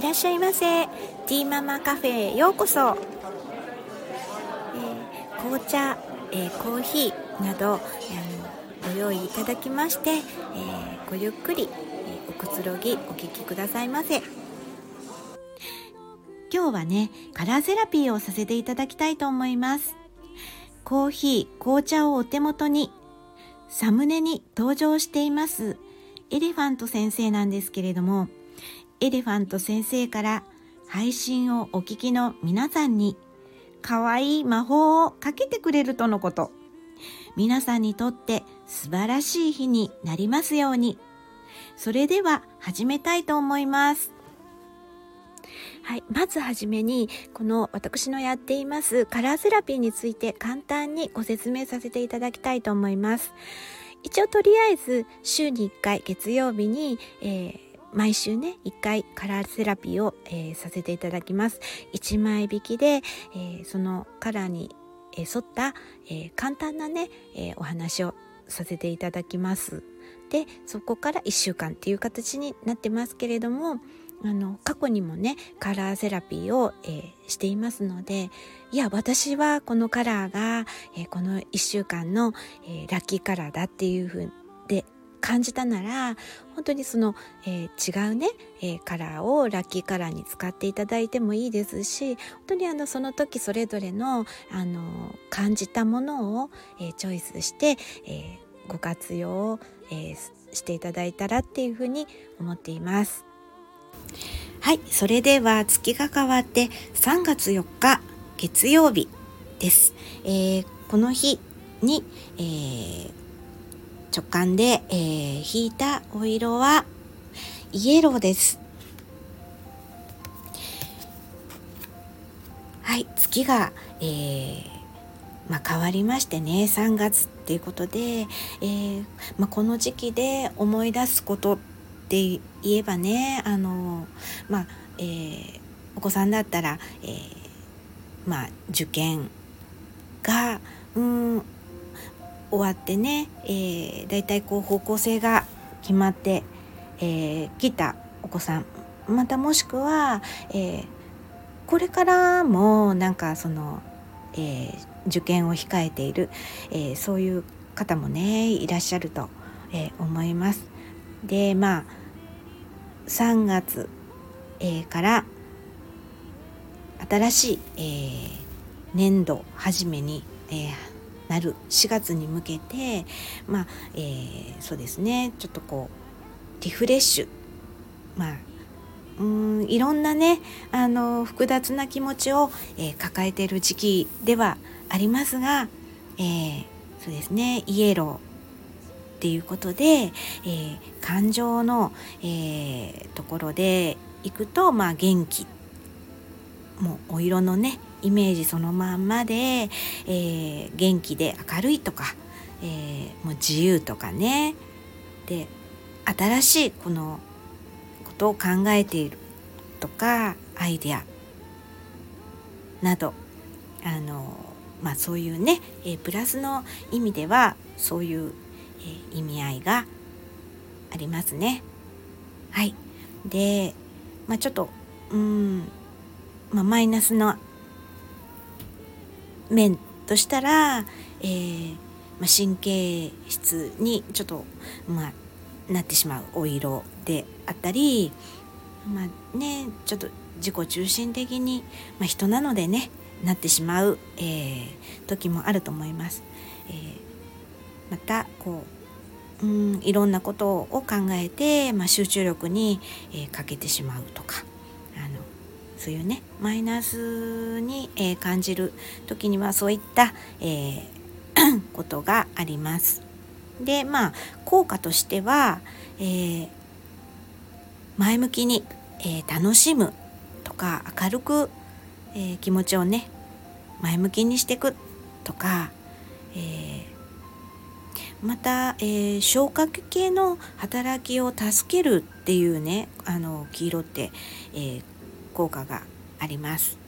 いらっしゃいませ。ティーママカフェへようこそ、えー、紅茶、えー、コーヒーなど、えー、ご用意いただきまして、えごゆっくり、えおくつろぎお聴きくださいませ。今日はねカラーセラピーをさせていただきたいと思います。コーヒー紅茶をお手元にサムネに登場していますエレファント先生なんですけれどもエレファント先生から配信をお聞きの皆さんに可愛い魔法をかけてくれるとのこと。皆さんにとって素晴らしい日になりますように。それでは始めたいと思います。はい。まずはじめに、この私のやっていますカラーセラピーについて簡単にご説明させていただきたいと思います。一応とりあえず週に1回月曜日に、えー毎週ね、1回カラーセラピーを、えー、させていただきます。1枚引きで、えー、そのカラーに、沿った、え簡単なね、えお話をさせていただきます。で、そこから1週間っていう形になってますけれども、あの、過去にもね、カラーセラピーを、えしていますので、いや、私はこのカラーが、えこの1週間の、えラッキーカラーだっていうふうで感じたなら本当にその、えー、違うね、えー、カラーをラッキーカラーに使っていただいてもいいですし本当にあのその時それぞれのあの感じたものを、えー、チョイスして、えご活用えしていただいたらっていうふうに思っています。はい、それでは月が変わって3月4日月曜日です。えこの日に、えー、直感で、えー、引いたお色はイエローです。はい、月が、えー、まあ、変わりましてね3月っていうことで、えー、まあ、この時期で思い出すことって言えばねあの、まあえー、お子さんだったら、えー、まあ、受験がうん終わってね、えー、だいたいこう方向性が決まって、えー、たお子さんまたもしくは、えー、これからもなんかその、えー、受験を控えている、えー、そういう方もねいらっしゃると、えー、思います。でまあ3月、えー、から新しい、えー、年度初めに、えー、なる4月に向けてまあ、えー、そうですね。ちょっとこうリフレッシュ。まあうんいろんなねあの複雑な気持ちを、えー、抱えている時期ではありますが、えー、そうですね。イエロー。っていうことで、えー、感情の、えー、ところでいくと、まあ、元気。もうお色のねイメージそのまんまで、えー、元気で明るいとか、えー、もう自由とかねで新しいこのことを考えているとかアイデアなどあのまあそういうね、えー、プラスの意味ではそういう、えー、意味合いがありますね。はい。で、まあちょっと、うん、まあマイナスの面としたら、えー、まあ、神経質にちょっと、まあ、なってしまうお色であったり、まあね、ちょっと自己中心的に、まあ、人なのでねなってしまう、えー、時もあると思います。えー、またこううんいろんなことを考えて、まあ、集中力に、えー、かけてしまうとかそういうねマイナスに、えー、感じる時にはそういった、えー、ことがあります。でまあ効果としては、えー、前向きに、え楽しむとか明るく、え気持ちをね前向きにしていくとか、えまた、えー、消化器系の働きを助けるっていうねあの黄色って、えー、効果があります。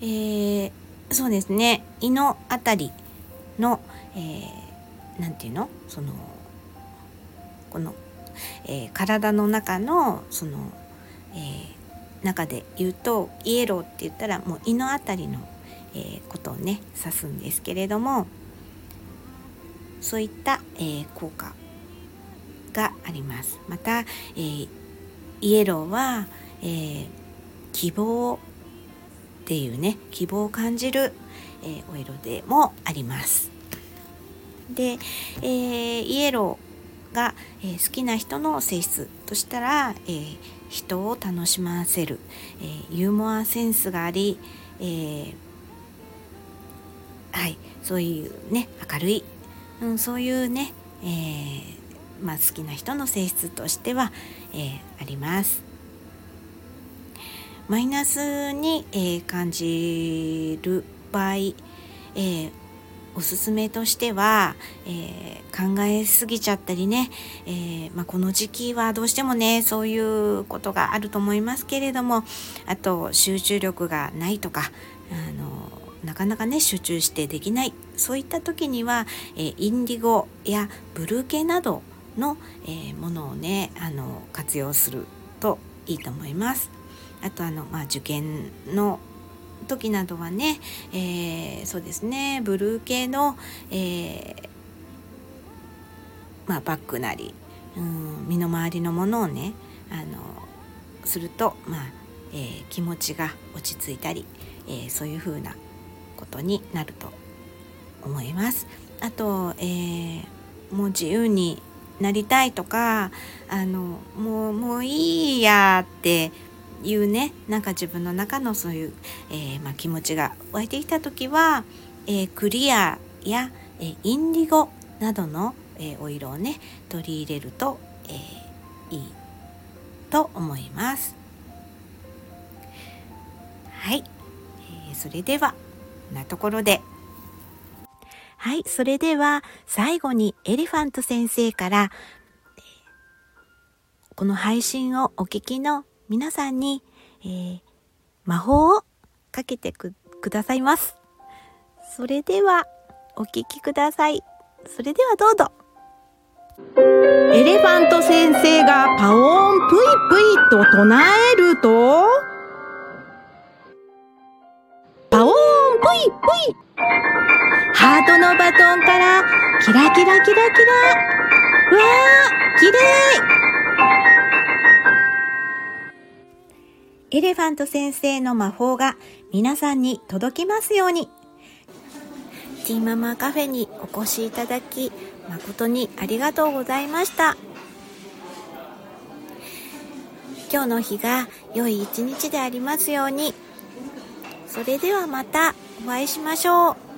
えー、そうですね。胃の辺りの、えー、て言うの？そのこのえー、体の中のその、えー、中で言うとイエローって言ったらもう胃の辺りの、えー、ことをね指すんですけれどもそういった、え効果があります。また、えイエローは、え希望っていうね希望を感じる、えお色でもあります。で、えー、イエローが、えー、好きな人の性質としたら、えー、人を楽しませる、えユーモアセンスがあり、えはい、そういうね明るい、うん、そういうね、えまあ、好きな人の性質としては、えあります。マイナスに、え感じる場合、えー、おすすめとしては、えー、考えすぎちゃったりね、えー、まあ、この時期はどうしてもねそういうことがあると思いますけれどもあと集中力がないとかあのなかなかね集中してできないそういった時には、えー、インディゴやブルー系などの、えものをねあの活用するといいと思います。あとあの、まあ、受験の時などはね、えー、そうですねブルー系の、えー、まあ、バッグなり、うん、身の回りのものをねあのすると、まあえー、気持ちが落ち着いたり、えそういう風なことになると思います。あと、えもう自由になりたいとかあのもうもういいやっていうねなんか自分の中のそういう、えー、まあ、気持ちが湧いてきた時は、えー、クリアや、えー、インディゴなどの、えお色をね取り入れると、えいいと思います。はい、えそれではこんなところではい、それでは最後にエレファント先生からこの配信をお聞きの皆さんに、えー、魔法をかけてくださいます。それでは、お聞きください。それではどうぞ。エレファント先生がパオーンプイプイと唱えると、パオーンプイプイハートのバトンからキラキラキラキラうわーきれいエレファント先生の魔法が皆さんに届きますように。ティーママカフェにお越しいただき、誠にありがとうございました。今日の日が良い一日でありますように。それではまたお会いしましょう。